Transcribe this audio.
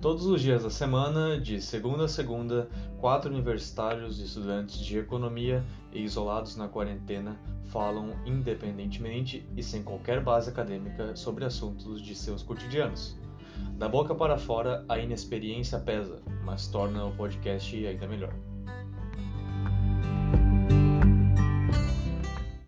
Todos os dias da semana, de segunda a segunda, quatro universitários e estudantes de economia e isolados na quarentena falam independentemente e sem qualquer base acadêmica sobre assuntos de seus cotidianos. Da boca para fora, a inexperiência pesa, mas torna o podcast ainda melhor.